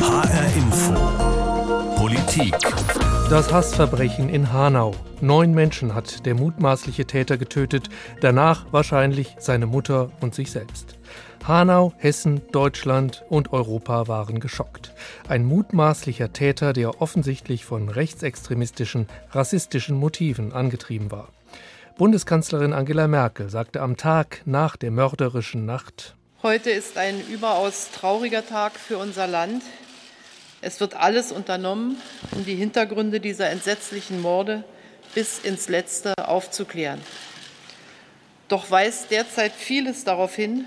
HR Info. Politik. Das Hassverbrechen in Hanau. Neun Menschen hat der mutmaßliche Täter getötet, danach wahrscheinlich seine Mutter und sich selbst. Hanau, Hessen, Deutschland und Europa waren geschockt. Ein mutmaßlicher Täter, der offensichtlich von rechtsextremistischen, rassistischen Motiven angetrieben war. Bundeskanzlerin Angela Merkel sagte am Tag nach der mörderischen Nacht Heute ist ein überaus trauriger Tag für unser Land. Es wird alles unternommen, um die Hintergründe dieser entsetzlichen Morde bis ins Letzte aufzuklären. Doch weist derzeit vieles darauf hin,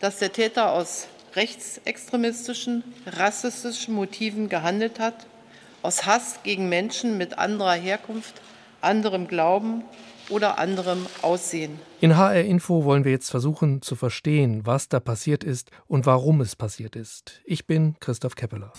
dass der Täter aus rechtsextremistischen, rassistischen Motiven gehandelt hat, aus Hass gegen Menschen mit anderer Herkunft, anderem Glauben oder anderem Aussehen. In HR Info wollen wir jetzt versuchen zu verstehen, was da passiert ist und warum es passiert ist. Ich bin Christoph Keppeler.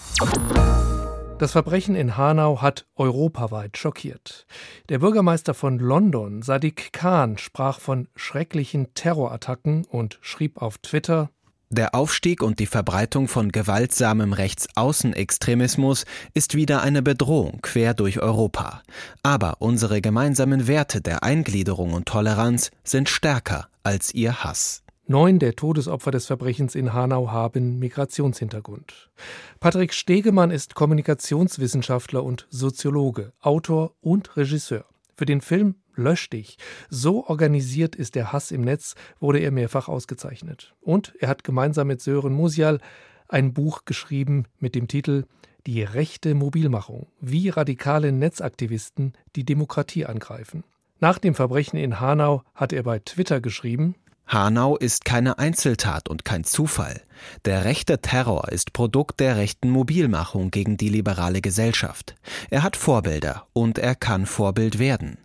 Das Verbrechen in Hanau hat europaweit schockiert. Der Bürgermeister von London, Sadiq Khan, sprach von schrecklichen Terrorattacken und schrieb auf Twitter der Aufstieg und die Verbreitung von gewaltsamem Rechtsaußenextremismus ist wieder eine Bedrohung quer durch Europa. Aber unsere gemeinsamen Werte der Eingliederung und Toleranz sind stärker als ihr Hass. Neun der Todesopfer des Verbrechens in Hanau haben Migrationshintergrund. Patrick Stegemann ist Kommunikationswissenschaftler und Soziologe, Autor und Regisseur. Für den Film Lösch dich. So organisiert ist der Hass im Netz, wurde er mehrfach ausgezeichnet. Und er hat gemeinsam mit Sören Musial ein Buch geschrieben mit dem Titel Die rechte Mobilmachung, wie radikale Netzaktivisten die Demokratie angreifen. Nach dem Verbrechen in Hanau hat er bei Twitter geschrieben, Hanau ist keine Einzeltat und kein Zufall. Der rechte Terror ist Produkt der rechten Mobilmachung gegen die liberale Gesellschaft. Er hat Vorbilder und er kann Vorbild werden.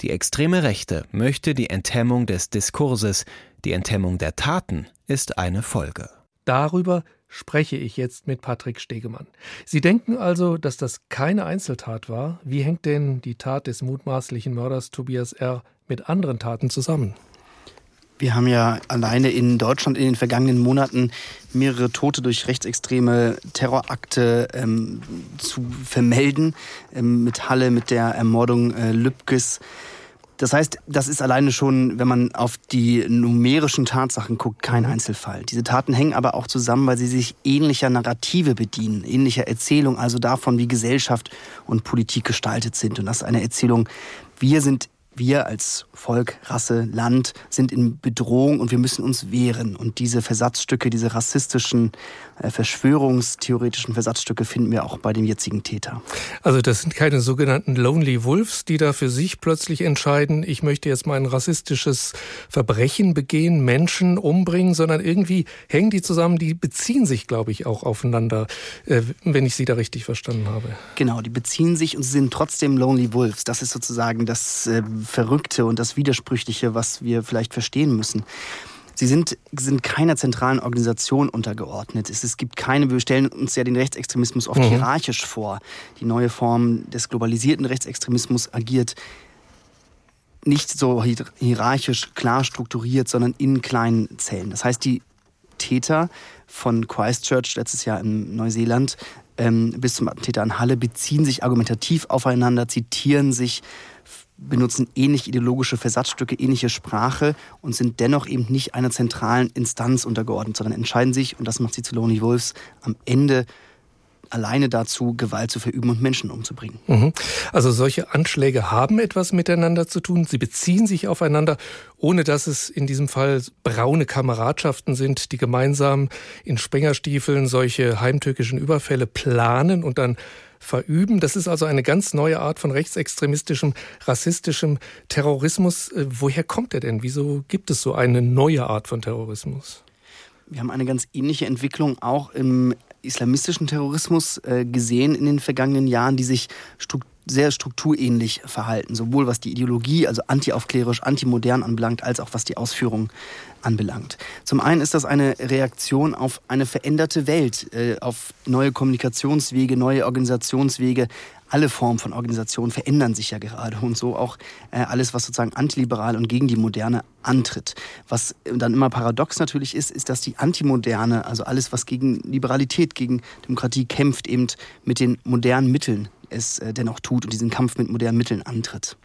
Die extreme Rechte möchte die Enthemmung des Diskurses, die Enthemmung der Taten ist eine Folge. Darüber spreche ich jetzt mit Patrick Stegemann. Sie denken also, dass das keine Einzeltat war? Wie hängt denn die Tat des mutmaßlichen Mörders Tobias R. mit anderen Taten zusammen? Wir haben ja alleine in Deutschland in den vergangenen Monaten mehrere Tote durch rechtsextreme Terrorakte ähm, zu vermelden. Ähm, mit Halle, mit der Ermordung äh, Lübkes. Das heißt, das ist alleine schon, wenn man auf die numerischen Tatsachen guckt, kein Einzelfall. Diese Taten hängen aber auch zusammen, weil sie sich ähnlicher Narrative bedienen, ähnlicher Erzählung, also davon, wie Gesellschaft und Politik gestaltet sind. Und das ist eine Erzählung, wir sind wir als Volk, Rasse, Land sind in Bedrohung und wir müssen uns wehren. Und diese Versatzstücke, diese rassistischen, äh, verschwörungstheoretischen Versatzstücke finden wir auch bei dem jetzigen Täter. Also das sind keine sogenannten Lonely Wolves, die da für sich plötzlich entscheiden, ich möchte jetzt mal ein rassistisches Verbrechen begehen, Menschen umbringen, sondern irgendwie hängen die zusammen, die beziehen sich, glaube ich, auch aufeinander, äh, wenn ich Sie da richtig verstanden habe. Genau, die beziehen sich und sie sind trotzdem Lonely Wolves. Das ist sozusagen das äh, Verrückte und das Widersprüchliche, was wir vielleicht verstehen müssen. Sie sind, sind keiner zentralen Organisation untergeordnet. Es, es gibt keine, wir stellen uns ja den Rechtsextremismus oft mhm. hierarchisch vor. Die neue Form des globalisierten Rechtsextremismus agiert nicht so hierarchisch klar strukturiert, sondern in kleinen Zellen. Das heißt, die Täter von Christchurch letztes Jahr in Neuseeland ähm, bis zum Attentäter an Halle beziehen sich argumentativ aufeinander, zitieren sich, benutzen ähnlich ideologische Versatzstücke, ähnliche Sprache und sind dennoch eben nicht einer zentralen Instanz untergeordnet, sondern entscheiden sich, und das macht sie zu Lonely Wolves, am Ende alleine dazu, Gewalt zu verüben und Menschen umzubringen. Mhm. Also solche Anschläge haben etwas miteinander zu tun. Sie beziehen sich aufeinander, ohne dass es in diesem Fall braune Kameradschaften sind, die gemeinsam in Spengerstiefeln solche heimtückischen Überfälle planen und dann verüben. Das ist also eine ganz neue Art von rechtsextremistischem, rassistischem Terrorismus. Äh, woher kommt er denn? Wieso gibt es so eine neue Art von Terrorismus? Wir haben eine ganz ähnliche Entwicklung auch im islamistischen Terrorismus äh, gesehen in den vergangenen Jahren, die sich strukturell sehr strukturähnlich verhalten, sowohl was die Ideologie, also antiaufklärisch, antimodern anbelangt, als auch was die Ausführung anbelangt. Zum einen ist das eine Reaktion auf eine veränderte Welt, äh, auf neue Kommunikationswege, neue Organisationswege, alle Formen von Organisation verändern sich ja gerade und so auch äh, alles, was sozusagen antiliberal und gegen die Moderne antritt. Was dann immer paradox natürlich ist, ist, dass die Antimoderne, also alles, was gegen Liberalität, gegen Demokratie kämpft, eben mit den modernen Mitteln es äh, dennoch tut und diesen Kampf mit modernen Mitteln antritt.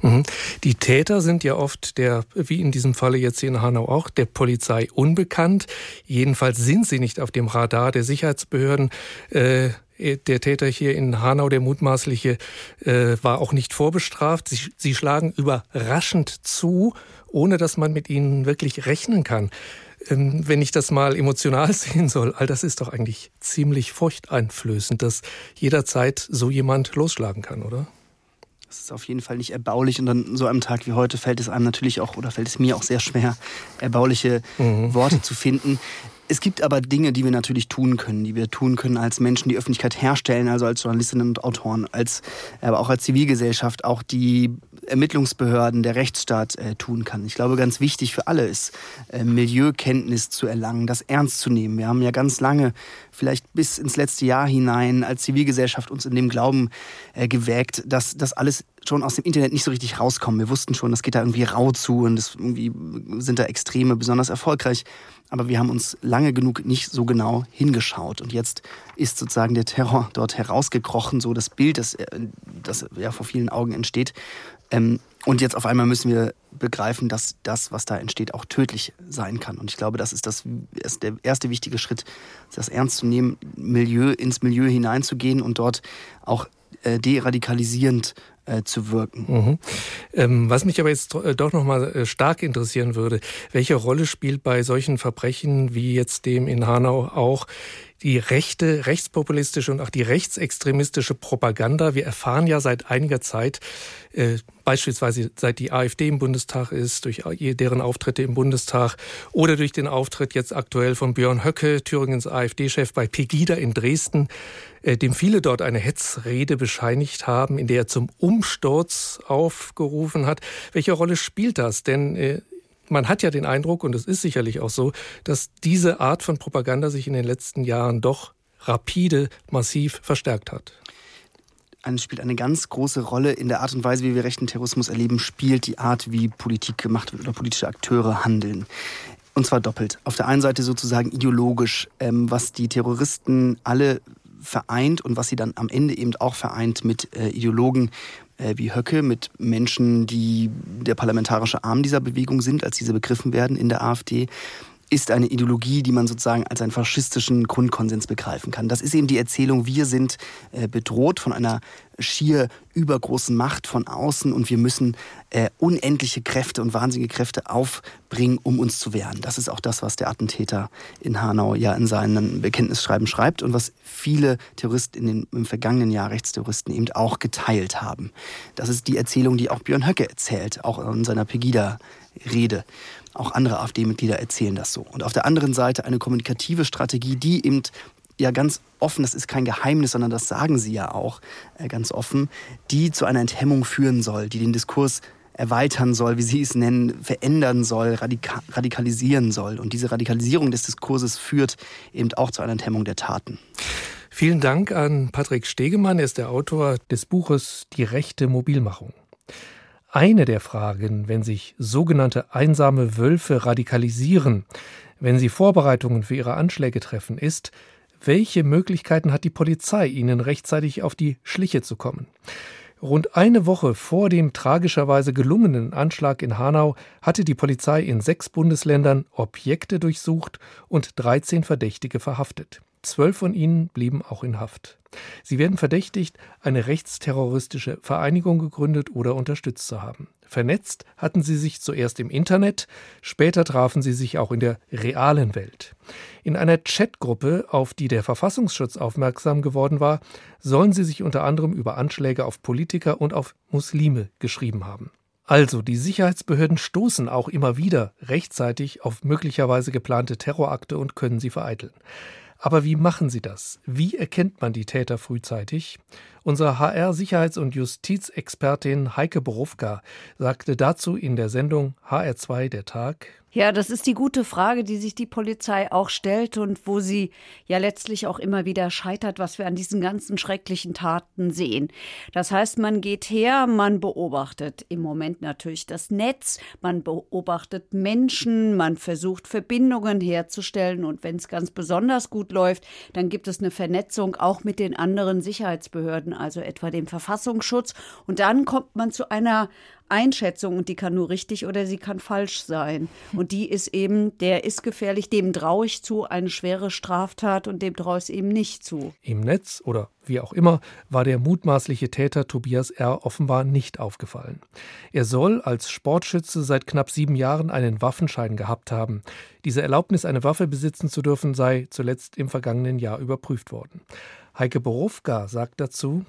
Mhm. Die Täter sind ja oft der, wie in diesem Falle jetzt hier in Hanau auch, der Polizei unbekannt. Jedenfalls sind sie nicht auf dem Radar der Sicherheitsbehörden. Äh, der Täter hier in Hanau, der mutmaßliche, äh, war auch nicht vorbestraft. Sie schlagen überraschend zu, ohne dass man mit ihnen wirklich rechnen kann. Ähm, wenn ich das mal emotional sehen soll, all das ist doch eigentlich ziemlich furchteinflößend, dass jederzeit so jemand losschlagen kann, oder? Das ist auf jeden Fall nicht erbaulich und an so einem Tag wie heute fällt es einem natürlich auch oder fällt es mir auch sehr schwer, erbauliche mhm. Worte zu finden. Es gibt aber Dinge, die wir natürlich tun können, die wir tun können als Menschen, die Öffentlichkeit herstellen, also als Journalistinnen und Autoren, als, aber auch als Zivilgesellschaft, auch die Ermittlungsbehörden, der Rechtsstaat äh, tun kann. Ich glaube, ganz wichtig für alle ist, äh, Milieukenntnis zu erlangen, das ernst zu nehmen. Wir haben ja ganz lange, vielleicht bis ins letzte Jahr hinein, als Zivilgesellschaft uns in dem Glauben äh, gewägt, dass das alles schon aus dem Internet nicht so richtig rauskommt. Wir wussten schon, das geht da irgendwie rau zu und das irgendwie sind da Extreme besonders erfolgreich aber wir haben uns lange genug nicht so genau hingeschaut. Und jetzt ist sozusagen der Terror dort herausgekrochen, so das Bild, das, äh, das ja vor vielen Augen entsteht. Ähm, und jetzt auf einmal müssen wir begreifen, dass das, was da entsteht, auch tödlich sein kann. Und ich glaube, das ist, das, ist der erste wichtige Schritt, das ernst zu nehmen, Milieu, ins Milieu hineinzugehen und dort auch äh, deradikalisierend äh, zu wirken. Mhm. Ähm, was mich aber jetzt äh, doch noch mal äh, stark interessieren würde, welche Rolle spielt bei solchen Verbrechen wie jetzt dem in Hanau auch die rechte, rechtspopulistische und auch die rechtsextremistische Propaganda. Wir erfahren ja seit einiger Zeit, äh, beispielsweise seit die AfD im Bundestag ist, durch deren Auftritte im Bundestag oder durch den Auftritt jetzt aktuell von Björn Höcke, Thüringens AfD-Chef bei Pegida in Dresden, äh, dem viele dort eine Hetzrede bescheinigt haben, in der er zum Umsturz aufgerufen hat. Welche Rolle spielt das? Denn äh, man hat ja den Eindruck, und es ist sicherlich auch so, dass diese Art von Propaganda sich in den letzten Jahren doch rapide, massiv verstärkt hat. Spielt eine ganz große Rolle in der Art und Weise, wie wir rechten Terrorismus erleben, spielt die Art, wie Politik gemacht wird oder politische Akteure handeln. Und zwar doppelt. Auf der einen Seite sozusagen ideologisch, ähm, was die Terroristen alle vereint und was sie dann am Ende eben auch vereint mit äh, Ideologen wie Höcke, mit Menschen, die der parlamentarische Arm dieser Bewegung sind, als diese begriffen werden in der AfD ist eine Ideologie, die man sozusagen als einen faschistischen Grundkonsens begreifen kann. Das ist eben die Erzählung, wir sind äh, bedroht von einer schier übergroßen Macht von außen und wir müssen äh, unendliche Kräfte und wahnsinnige Kräfte aufbringen, um uns zu wehren. Das ist auch das, was der Attentäter in Hanau ja in seinen Bekenntnisschreiben schreibt und was viele Terroristen in den, im vergangenen Jahr, Rechtsterroristen eben auch geteilt haben. Das ist die Erzählung, die auch Björn Höcke erzählt, auch in seiner Pegida-Rede. Auch andere AfD-Mitglieder erzählen das so. Und auf der anderen Seite eine kommunikative Strategie, die eben ja ganz offen, das ist kein Geheimnis, sondern das sagen sie ja auch äh, ganz offen, die zu einer Enthemmung führen soll, die den Diskurs erweitern soll, wie Sie es nennen, verändern soll, radika radikalisieren soll. Und diese Radikalisierung des Diskurses führt eben auch zu einer Enthemmung der Taten. Vielen Dank an Patrick Stegemann. Er ist der Autor des Buches Die rechte Mobilmachung. Eine der Fragen, wenn sich sogenannte einsame Wölfe radikalisieren, wenn sie Vorbereitungen für ihre Anschläge treffen, ist, welche Möglichkeiten hat die Polizei, ihnen rechtzeitig auf die Schliche zu kommen? Rund eine Woche vor dem tragischerweise gelungenen Anschlag in Hanau hatte die Polizei in sechs Bundesländern Objekte durchsucht und 13 Verdächtige verhaftet. Zwölf von ihnen blieben auch in Haft. Sie werden verdächtigt, eine rechtsterroristische Vereinigung gegründet oder unterstützt zu haben. Vernetzt hatten sie sich zuerst im Internet, später trafen sie sich auch in der realen Welt. In einer Chatgruppe, auf die der Verfassungsschutz aufmerksam geworden war, sollen sie sich unter anderem über Anschläge auf Politiker und auf Muslime geschrieben haben. Also, die Sicherheitsbehörden stoßen auch immer wieder rechtzeitig auf möglicherweise geplante Terrorakte und können sie vereiteln. Aber wie machen sie das? Wie erkennt man die Täter frühzeitig? Unsere HR-Sicherheits- und Justizexpertin Heike Borowka sagte dazu in der Sendung HR2 der Tag. Ja, das ist die gute Frage, die sich die Polizei auch stellt und wo sie ja letztlich auch immer wieder scheitert, was wir an diesen ganzen schrecklichen Taten sehen. Das heißt, man geht her, man beobachtet im Moment natürlich das Netz, man beobachtet Menschen, man versucht Verbindungen herzustellen und wenn es ganz besonders gut läuft, dann gibt es eine Vernetzung auch mit den anderen Sicherheitsbehörden, also etwa dem Verfassungsschutz und dann kommt man zu einer Einschätzung und die kann nur richtig oder sie kann falsch sein. Und die ist eben, der ist gefährlich, dem traue ich zu, eine schwere Straftat und dem traue ich es eben nicht zu. Im Netz oder wie auch immer war der mutmaßliche Täter Tobias R. offenbar nicht aufgefallen. Er soll als Sportschütze seit knapp sieben Jahren einen Waffenschein gehabt haben. Diese Erlaubnis, eine Waffe besitzen zu dürfen, sei zuletzt im vergangenen Jahr überprüft worden. Heike Borowka sagt dazu,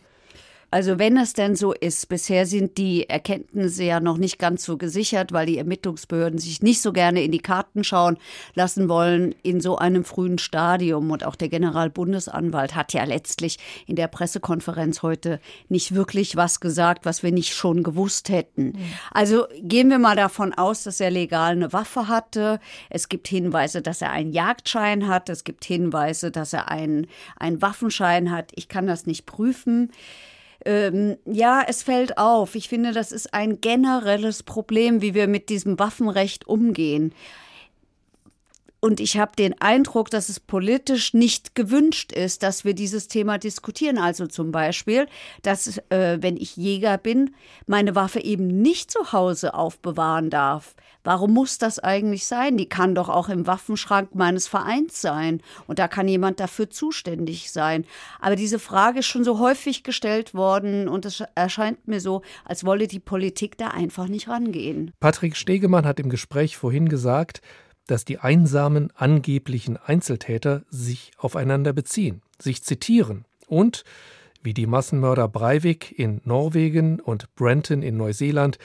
also wenn es denn so ist, bisher sind die Erkenntnisse ja noch nicht ganz so gesichert, weil die Ermittlungsbehörden sich nicht so gerne in die Karten schauen lassen wollen in so einem frühen Stadium. Und auch der Generalbundesanwalt hat ja letztlich in der Pressekonferenz heute nicht wirklich was gesagt, was wir nicht schon gewusst hätten. Mhm. Also gehen wir mal davon aus, dass er legal eine Waffe hatte. Es gibt Hinweise, dass er einen Jagdschein hat. Es gibt Hinweise, dass er einen, einen Waffenschein hat. Ich kann das nicht prüfen. Ähm, ja, es fällt auf. Ich finde, das ist ein generelles Problem, wie wir mit diesem Waffenrecht umgehen. Und ich habe den Eindruck, dass es politisch nicht gewünscht ist, dass wir dieses Thema diskutieren. Also zum Beispiel, dass, äh, wenn ich Jäger bin, meine Waffe eben nicht zu Hause aufbewahren darf. Warum muss das eigentlich sein? Die kann doch auch im Waffenschrank meines Vereins sein. Und da kann jemand dafür zuständig sein. Aber diese Frage ist schon so häufig gestellt worden und es erscheint mir so, als wolle die Politik da einfach nicht rangehen. Patrick Stegemann hat im Gespräch vorhin gesagt, dass die einsamen angeblichen Einzeltäter sich aufeinander beziehen, sich zitieren und, wie die Massenmörder Breivik in Norwegen und Brenton in Neuseeland,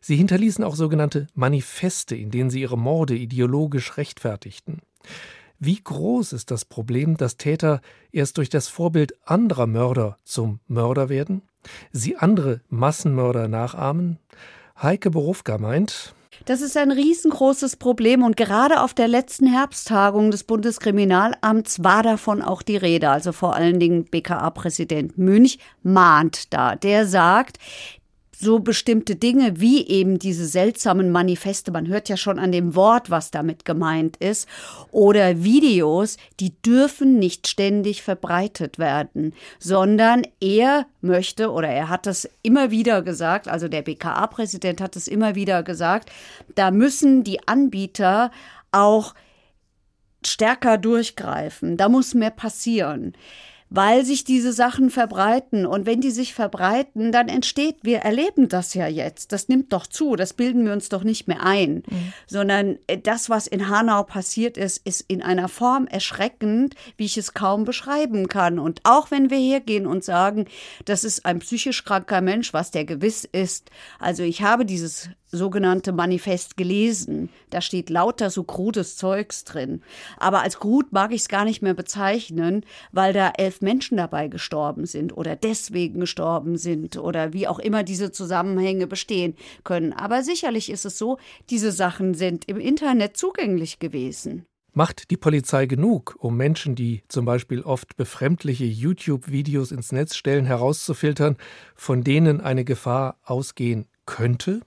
sie hinterließen auch sogenannte Manifeste, in denen sie ihre Morde ideologisch rechtfertigten. Wie groß ist das Problem, dass Täter erst durch das Vorbild anderer Mörder zum Mörder werden? Sie andere Massenmörder nachahmen? Heike Borufka meint, das ist ein riesengroßes Problem und gerade auf der letzten Herbsttagung des Bundeskriminalamts war davon auch die Rede. Also vor allen Dingen BKA-Präsident Münch mahnt da. Der sagt, so bestimmte Dinge wie eben diese seltsamen Manifeste, man hört ja schon an dem Wort, was damit gemeint ist, oder Videos, die dürfen nicht ständig verbreitet werden, sondern er möchte oder er hat das immer wieder gesagt, also der BKA-Präsident hat es immer wieder gesagt, da müssen die Anbieter auch stärker durchgreifen, da muss mehr passieren weil sich diese Sachen verbreiten. Und wenn die sich verbreiten, dann entsteht, wir erleben das ja jetzt, das nimmt doch zu, das bilden wir uns doch nicht mehr ein, mhm. sondern äh, das, was in Hanau passiert ist, ist in einer Form erschreckend, wie ich es kaum beschreiben kann. Und auch wenn wir hergehen und sagen, das ist ein psychisch kranker Mensch, was der gewiss ist, also ich habe dieses sogenannte Manifest gelesen. Da steht lauter so krudes Zeugs drin. Aber als krud mag ich es gar nicht mehr bezeichnen, weil da elf Menschen dabei gestorben sind oder deswegen gestorben sind oder wie auch immer diese Zusammenhänge bestehen können. Aber sicherlich ist es so, diese Sachen sind im Internet zugänglich gewesen. Macht die Polizei genug, um Menschen, die zum Beispiel oft befremdliche YouTube-Videos ins Netz stellen, herauszufiltern, von denen eine Gefahr ausgehen könnte,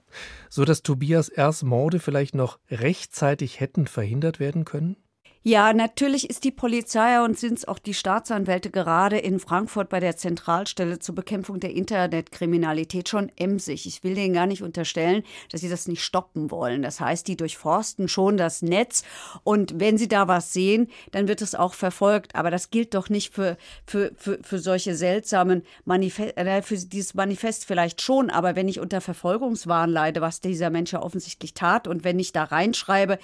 so dass Tobias R.'s Morde vielleicht noch rechtzeitig hätten verhindert werden können? Ja, natürlich ist die Polizei und sind es auch die Staatsanwälte gerade in Frankfurt bei der Zentralstelle zur Bekämpfung der Internetkriminalität schon emsig. Ich will denen gar nicht unterstellen, dass sie das nicht stoppen wollen. Das heißt, die durchforsten schon das Netz und wenn sie da was sehen, dann wird es auch verfolgt. Aber das gilt doch nicht für, für, für, für solche seltsamen Manifeste, äh, für dieses Manifest vielleicht schon. Aber wenn ich unter Verfolgungswahn leide, was dieser Mensch ja offensichtlich tat und wenn ich da reinschreibe,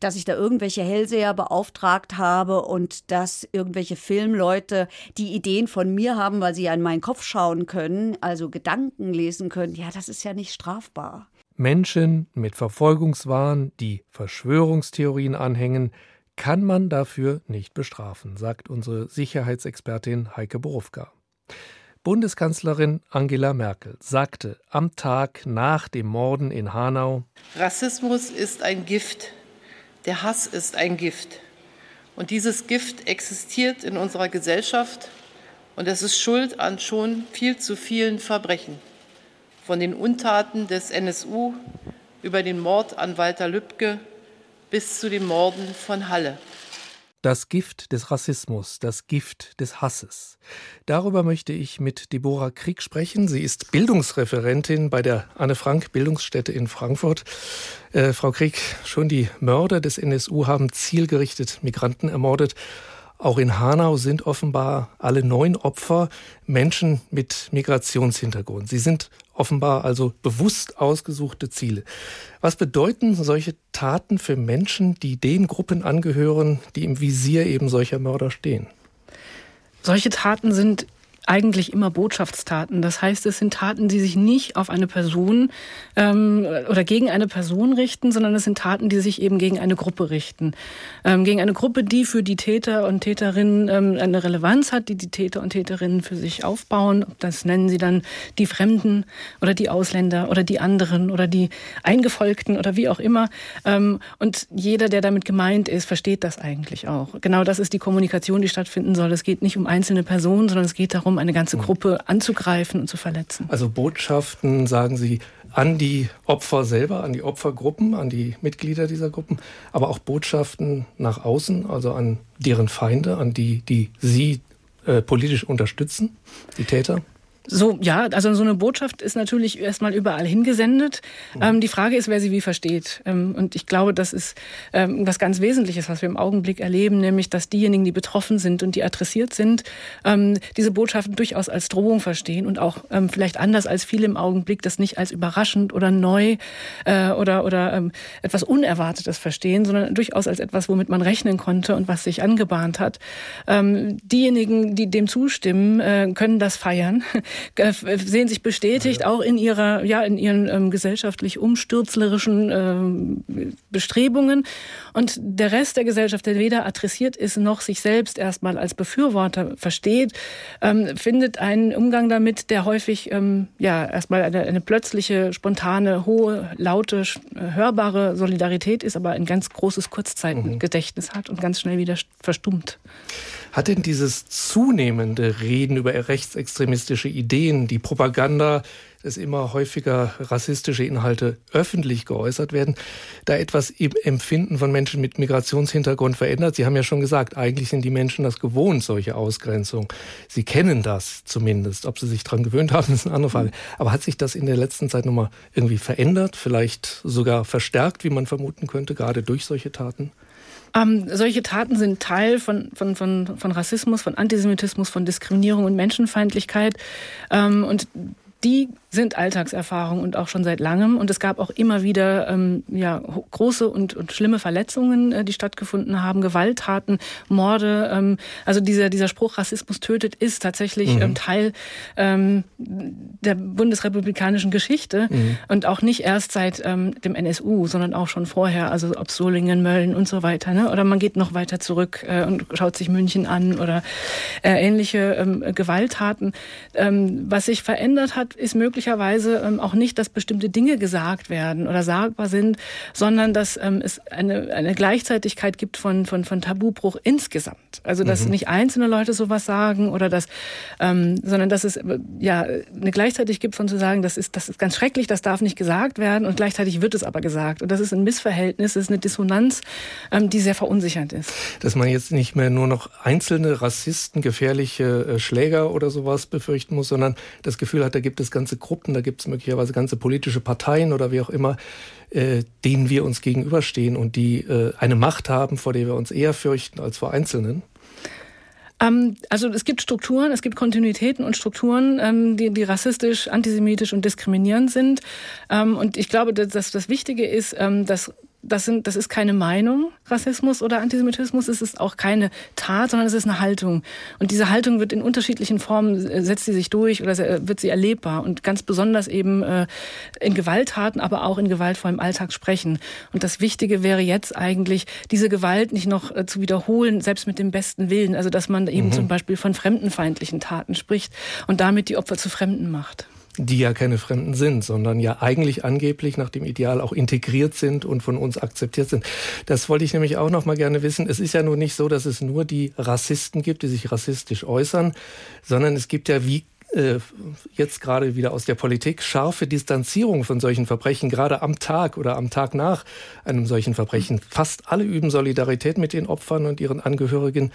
dass ich da irgendwelche Hellseher beauftrage, beauftragt habe und dass irgendwelche Filmleute die Ideen von mir haben, weil sie an meinen Kopf schauen können, also Gedanken lesen können, ja, das ist ja nicht strafbar. Menschen mit Verfolgungswahn, die Verschwörungstheorien anhängen, kann man dafür nicht bestrafen, sagt unsere Sicherheitsexpertin Heike Borufka. Bundeskanzlerin Angela Merkel sagte am Tag nach dem Morden in Hanau Rassismus ist ein Gift Der Hass ist ein Gift. Und dieses Gift existiert in unserer Gesellschaft und es ist schuld an schon viel zu vielen Verbrechen. Von den Untaten des NSU über den Mord an Walter Lübcke bis zu den Morden von Halle. Das Gift des Rassismus, das Gift des Hasses. Darüber möchte ich mit Deborah Krieg sprechen. Sie ist Bildungsreferentin bei der Anne Frank Bildungsstätte in Frankfurt. Äh, Frau Krieg, schon die Mörder des NSU haben zielgerichtet Migranten ermordet. Auch in Hanau sind offenbar alle neun Opfer Menschen mit Migrationshintergrund. Sie sind offenbar also bewusst ausgesuchte Ziele. Was bedeuten solche Taten für Menschen, die den Gruppen angehören, die im Visier eben solcher Mörder stehen? Solche Taten sind eigentlich immer Botschaftstaten. Das heißt, es sind Taten, die sich nicht auf eine Person ähm, oder gegen eine Person richten, sondern es sind Taten, die sich eben gegen eine Gruppe richten. Ähm, gegen eine Gruppe, die für die Täter und Täterinnen ähm, eine Relevanz hat, die die Täter und Täterinnen für sich aufbauen. Das nennen sie dann die Fremden oder die Ausländer oder die anderen oder die Eingefolgten oder wie auch immer. Ähm, und jeder, der damit gemeint ist, versteht das eigentlich auch. Genau das ist die Kommunikation, die stattfinden soll. Es geht nicht um einzelne Personen, sondern es geht darum, um eine ganze Gruppe anzugreifen und zu verletzen. Also Botschaften, sagen Sie, an die Opfer selber, an die Opfergruppen, an die Mitglieder dieser Gruppen, aber auch Botschaften nach außen, also an deren Feinde, an die, die Sie äh, politisch unterstützen, die Täter? So, ja, also so eine Botschaft ist natürlich erstmal überall hingesendet. Mhm. Ähm, die Frage ist, wer sie wie versteht. Ähm, und ich glaube, das ist ähm, was ganz Wesentliches, was wir im Augenblick erleben, nämlich, dass diejenigen, die betroffen sind und die adressiert sind, ähm, diese Botschaften durchaus als Drohung verstehen und auch ähm, vielleicht anders als viele im Augenblick das nicht als überraschend oder neu äh, oder, oder ähm, etwas Unerwartetes verstehen, sondern durchaus als etwas, womit man rechnen konnte und was sich angebahnt hat. diejenigen, die dem zustimmen, äh, können das feiern. Äh, sehen sich bestätigt, auch in ihrer, ja, in ihren ähm, gesellschaftlich umstürzlerischen ähm, Bestrebungen. Und der Rest der Gesellschaft, der weder adressiert ist, noch sich selbst erstmal als Befürworter versteht, ähm, findet einen Umgang damit, der häufig, ähm, ja, erstmal eine, eine plötzliche, spontane, hohe, laute, hörbare Solidarität ist, aber ein ganz großes Kurzzeitgedächtnis hat und ganz schnell wieder verstummt. Hat denn dieses zunehmende Reden über rechtsextremistische Ideen, die Propaganda, dass immer häufiger rassistische Inhalte öffentlich geäußert werden, da etwas im Empfinden von Menschen mit Migrationshintergrund verändert? Sie haben ja schon gesagt, eigentlich sind die Menschen das gewohnt, solche Ausgrenzung. Sie kennen das zumindest. Ob sie sich daran gewöhnt haben, ist eine andere Frage. Aber hat sich das in der letzten Zeit nochmal irgendwie verändert, vielleicht sogar verstärkt, wie man vermuten könnte, gerade durch solche Taten? Ähm, solche Taten sind Teil von, von, von, von Rassismus, von Antisemitismus, von Diskriminierung und Menschenfeindlichkeit. Ähm, und die sind Alltagserfahrung und auch schon seit langem. Und es gab auch immer wieder ähm, ja, große und, und schlimme Verletzungen, äh, die stattgefunden haben, Gewalttaten, Morde. Ähm, also dieser, dieser Spruch, Rassismus tötet, ist tatsächlich mhm. ähm, Teil ähm, der bundesrepublikanischen Geschichte mhm. und auch nicht erst seit ähm, dem NSU, sondern auch schon vorher, also ob Solingen, Mölln und so weiter. Ne? Oder man geht noch weiter zurück äh, und schaut sich München an oder äh, ähnliche ähm, Gewalttaten. Ähm, was sich verändert hat, ist möglich möglicherweise ähm, auch nicht, dass bestimmte Dinge gesagt werden oder sagbar sind, sondern dass ähm, es eine, eine Gleichzeitigkeit gibt von, von, von Tabubruch insgesamt. Also dass mhm. nicht einzelne Leute sowas sagen oder dass, ähm, sondern dass es ja eine Gleichzeitigkeit gibt von zu sagen, das ist, das ist ganz schrecklich, das darf nicht gesagt werden und gleichzeitig wird es aber gesagt. Und das ist ein Missverhältnis, das ist eine Dissonanz, ähm, die sehr verunsichernd ist. Dass man jetzt nicht mehr nur noch einzelne Rassisten, gefährliche äh, Schläger oder sowas befürchten muss, sondern das Gefühl hat, da gibt es ganze Gruppen Gruppen, da gibt es möglicherweise ganze politische Parteien oder wie auch immer, äh, denen wir uns gegenüberstehen und die äh, eine Macht haben, vor der wir uns eher fürchten als vor Einzelnen? Ähm, also es gibt Strukturen, es gibt Kontinuitäten und Strukturen, ähm, die, die rassistisch, antisemitisch und diskriminierend sind. Ähm, und ich glaube, dass das Wichtige ist, dass das, sind, das ist keine Meinung, Rassismus oder Antisemitismus. Es ist auch keine Tat, sondern es ist eine Haltung. Und diese Haltung wird in unterschiedlichen Formen, äh, setzt sie sich durch oder wird sie erlebbar. Und ganz besonders eben äh, in Gewalttaten, aber auch in gewaltvollem Alltag sprechen. Und das Wichtige wäre jetzt eigentlich, diese Gewalt nicht noch äh, zu wiederholen, selbst mit dem besten Willen. Also dass man eben mhm. zum Beispiel von fremdenfeindlichen Taten spricht und damit die Opfer zu Fremden macht. Die ja keine Fremden sind, sondern ja eigentlich angeblich nach dem Ideal auch integriert sind und von uns akzeptiert sind. Das wollte ich nämlich auch noch mal gerne wissen. Es ist ja nur nicht so, dass es nur die Rassisten gibt, die sich rassistisch äußern, sondern es gibt ja wie äh, jetzt gerade wieder aus der Politik scharfe Distanzierung von solchen Verbrechen, gerade am Tag oder am Tag nach einem solchen Verbrechen. Fast alle üben Solidarität mit den Opfern und ihren Angehörigen.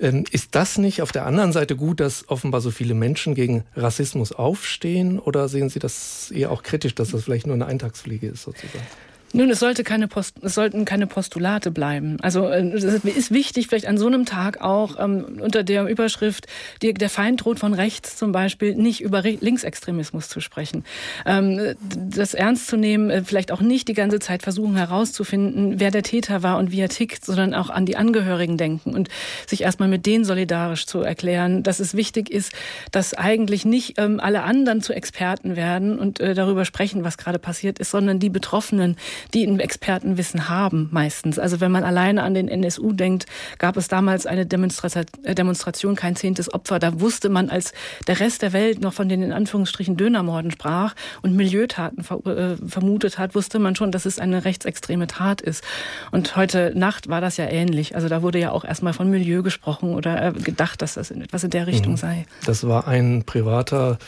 Ähm, ist das nicht auf der anderen Seite gut, dass offenbar so viele Menschen gegen Rassismus aufstehen? Oder sehen Sie das eher auch kritisch, dass das vielleicht nur eine Eintagspflege ist sozusagen? Nun, es, sollte keine Post, es sollten keine Postulate bleiben. Also äh, es ist wichtig, vielleicht an so einem Tag auch ähm, unter der Überschrift, die, der Feind droht von rechts zum Beispiel, nicht über Linksextremismus zu sprechen. Ähm, das ernst zu nehmen, äh, vielleicht auch nicht die ganze Zeit versuchen herauszufinden, wer der Täter war und wie er tickt, sondern auch an die Angehörigen denken und sich erstmal mit denen solidarisch zu erklären, dass es wichtig ist, dass eigentlich nicht ähm, alle anderen zu Experten werden und äh, darüber sprechen, was gerade passiert ist, sondern die Betroffenen, die ein Expertenwissen haben meistens. Also wenn man alleine an den NSU denkt, gab es damals eine äh, Demonstration, kein zehntes Opfer. Da wusste man, als der Rest der Welt noch von den in Anführungsstrichen Dönermorden sprach und Milieutaten äh, vermutet hat, wusste man schon, dass es eine rechtsextreme Tat ist. Und heute Nacht war das ja ähnlich. Also da wurde ja auch erstmal von Milieu gesprochen oder äh, gedacht, dass das etwas in der Richtung mhm. sei. Das war ein privater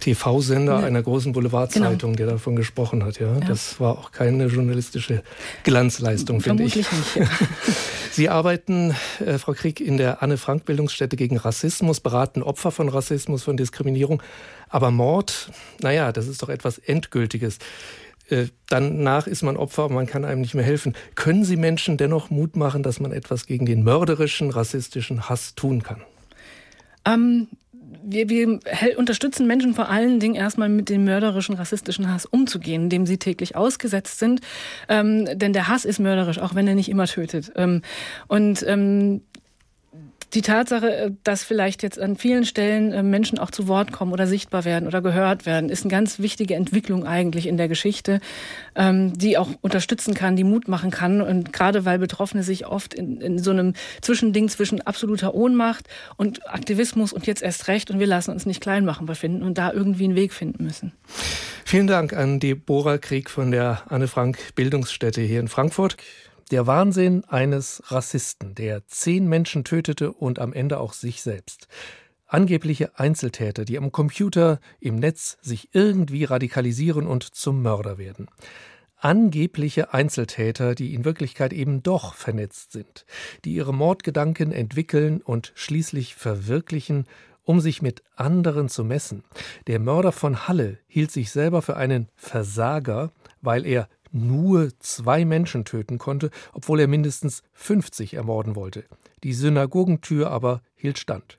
TV-Sender ja. einer großen Boulevardzeitung, genau. der davon gesprochen hat. Ja? ja. Das war auch keine journalistische Glanzleistung, finde ich. Nicht, ja. Sie arbeiten, äh, Frau Krieg, in der Anne-Frank-Bildungsstätte gegen Rassismus, beraten Opfer von Rassismus, von Diskriminierung. Aber Mord, naja, das ist doch etwas Endgültiges. Äh, danach ist man Opfer und man kann einem nicht mehr helfen. Können Sie Menschen dennoch Mut machen, dass man etwas gegen den mörderischen, rassistischen Hass tun kann? Ähm, wir, wir unterstützen Menschen vor allen Dingen erstmal mit dem mörderischen, rassistischen Hass umzugehen, dem sie täglich ausgesetzt sind. Ähm, denn der Hass ist mörderisch, auch wenn er nicht immer tötet. Ähm, und ähm, die Tatsache, äh, dass vielleicht jetzt an vielen Stellen äh, Menschen auch zu Wort kommen oder sichtbar werden oder gehört werden, ist eine ganz wichtige Entwicklung eigentlich in der Geschichte, ähm, die auch unterstützen kann, die Mut machen kann. Und gerade weil Betroffene sich oft in, in so einem Zwischending zwischen absoluter Ohnmacht und Aktivismus und jetzt erst recht und wir lassen uns nicht klein machen befinden und da irgendwie einen Weg finden müssen. Vielen Dank an Deborah Krieg von der Anne Frank Bildungsstätte hier in Frankfurt. Der Wahnsinn eines Rassisten, der zehn Menschen tötete und am Ende auch sich selbst. Angebliche Einzeltäter, die am Computer, im Netz sich irgendwie radikalisieren und zum Mörder werden. Angebliche Einzeltäter, die in Wirklichkeit eben doch vernetzt sind, die ihre Mordgedanken entwickeln und schließlich verwirklichen, um sich mit anderen zu messen. Der Mörder von Halle hielt sich selber für einen Versager, weil er nur zwei Menschen töten konnte, obwohl er mindestens 50 ermorden wollte. Die Synagogentür aber hielt stand.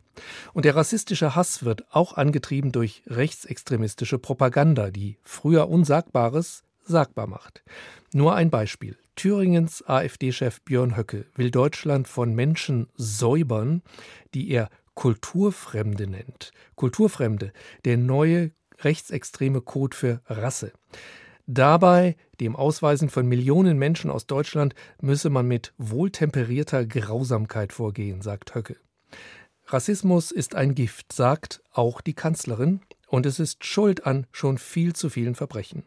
Und der rassistische Hass wird auch angetrieben durch rechtsextremistische Propaganda, die früher Unsagbares sagbar macht. Nur ein Beispiel. Thüringens AfD-Chef Björn Höcke will Deutschland von Menschen säubern, die er Kulturfremde nennt. Kulturfremde, der neue rechtsextreme Code für Rasse. Dabei, dem Ausweisen von Millionen Menschen aus Deutschland, müsse man mit wohltemperierter Grausamkeit vorgehen, sagt Höcke. Rassismus ist ein Gift, sagt auch die Kanzlerin, und es ist Schuld an schon viel zu vielen Verbrechen.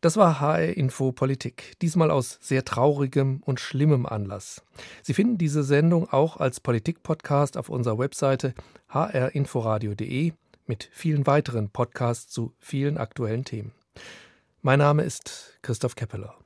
Das war HR Info Politik, diesmal aus sehr traurigem und schlimmem Anlass. Sie finden diese Sendung auch als Politik-Podcast auf unserer Webseite hrinforadio.de mit vielen weiteren Podcasts zu vielen aktuellen Themen. Mein Name ist Christoph Keppeler.